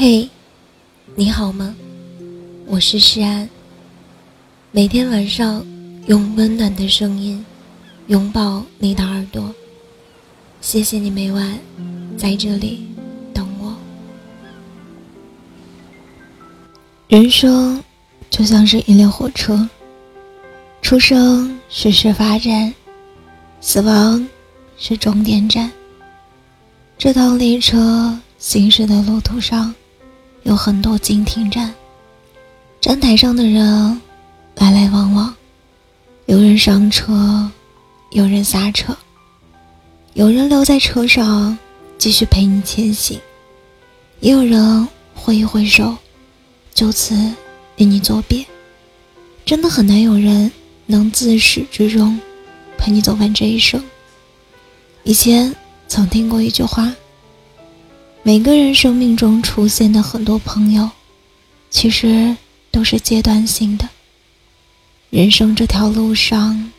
嘿，你好吗？我是诗安。每天晚上用温暖的声音拥抱你的耳朵。谢谢你每晚在这里等我。人生就像是一列火车，出生是始发站，死亡是终点站。这趟列车行驶的路途上。有很多经停站，站台上的人来来往往，有人上车，有人下车，有人留在车上继续陪你前行，也有人挥一挥手，就此与你作别。真的很难有人能自始至终陪你走完这一生。以前曾听过一句话。每个人生命中出现的很多朋友，其实都是阶段性的。人生这条路上，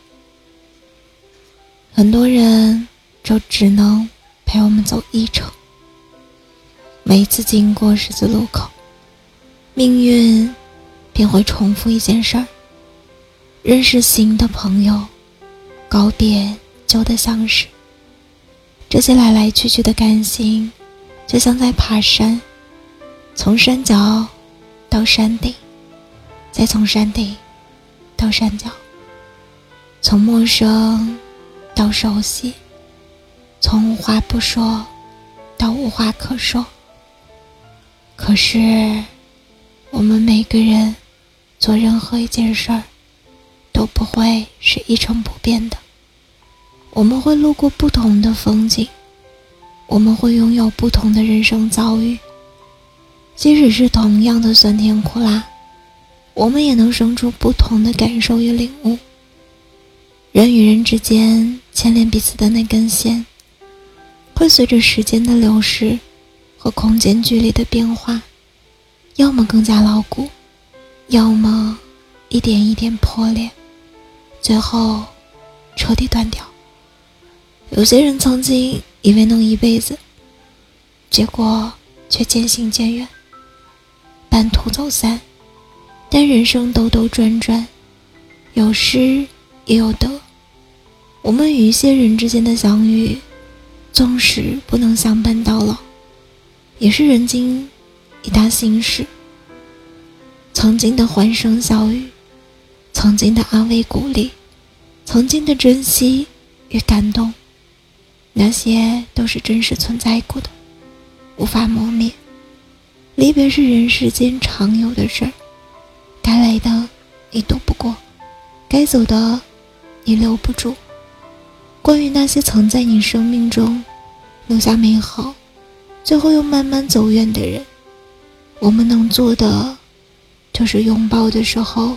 很多人就只能陪我们走一程。每次经过十字路口，命运便会重复一件事儿：认识新的朋友，告别旧的相识。这些来来去去的感情。就像在爬山，从山脚到山顶，再从山顶到山脚，从陌生到熟悉，从无话不说到无话可说。可是，我们每个人做任何一件事儿都不会是一成不变的，我们会路过不同的风景。我们会拥有不同的人生遭遇，即使是同样的酸甜苦辣，我们也能生出不同的感受与领悟。人与人之间牵连彼此的那根线，会随着时间的流逝和空间距离的变化，要么更加牢固，要么一点一点破裂，最后彻底断掉。有些人曾经。以为能一辈子，结果却渐行渐远，半途走散。但人生兜兜转转，有失也有得。我们与一些人之间的相遇，纵使不能相伴到老，也是人间一大幸事。曾经的欢声笑语，曾经的安慰鼓励，曾经的珍惜与感动。那些都是真实存在过的，无法磨灭。离别是人世间常有的事儿，该来的你躲不过，该走的你留不住。关于那些曾在你生命中留下美好，最后又慢慢走远的人，我们能做的就是拥抱的时候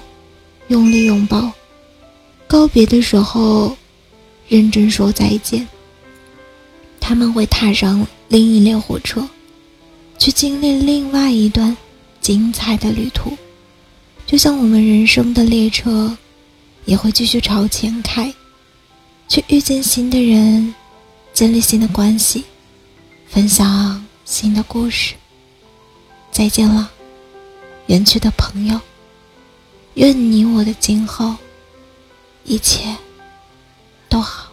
用力拥抱，告别的时候认真说再见。他们会踏上另一列火车，去经历另外一段精彩的旅途，就像我们人生的列车，也会继续朝前开，去遇见新的人，建立新的关系，分享新的故事。再见了，远去的朋友，愿你我的今后一切都好。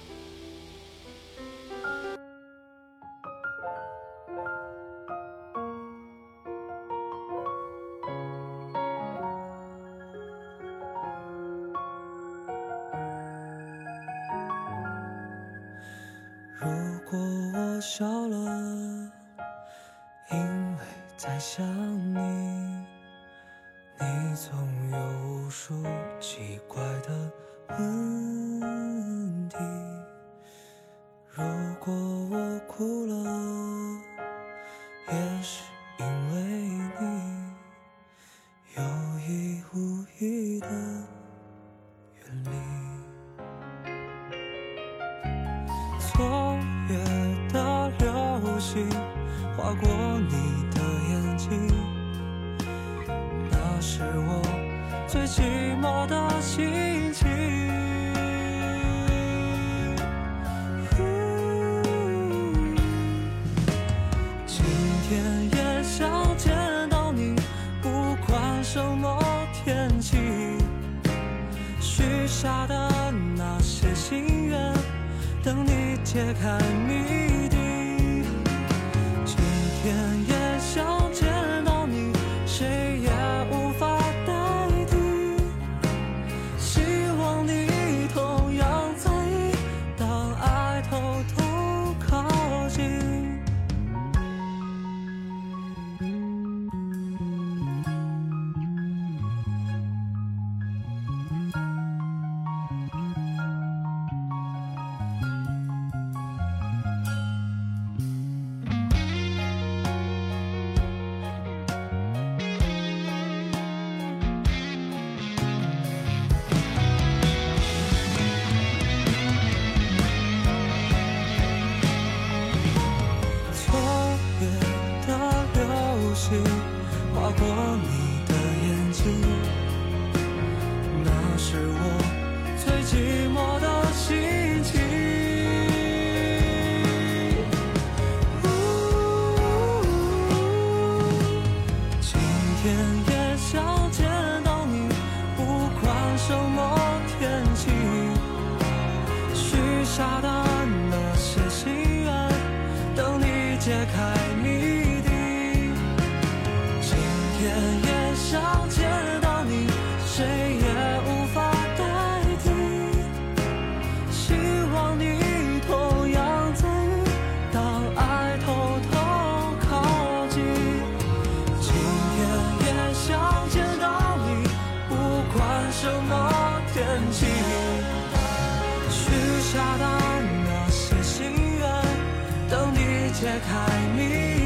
笑了，因为在想你。你总有无数奇怪的问是我最寂寞的心情。今天也想见到你不管什么天气。许下的那些心愿等你解开谜下的那些心愿等你解开谜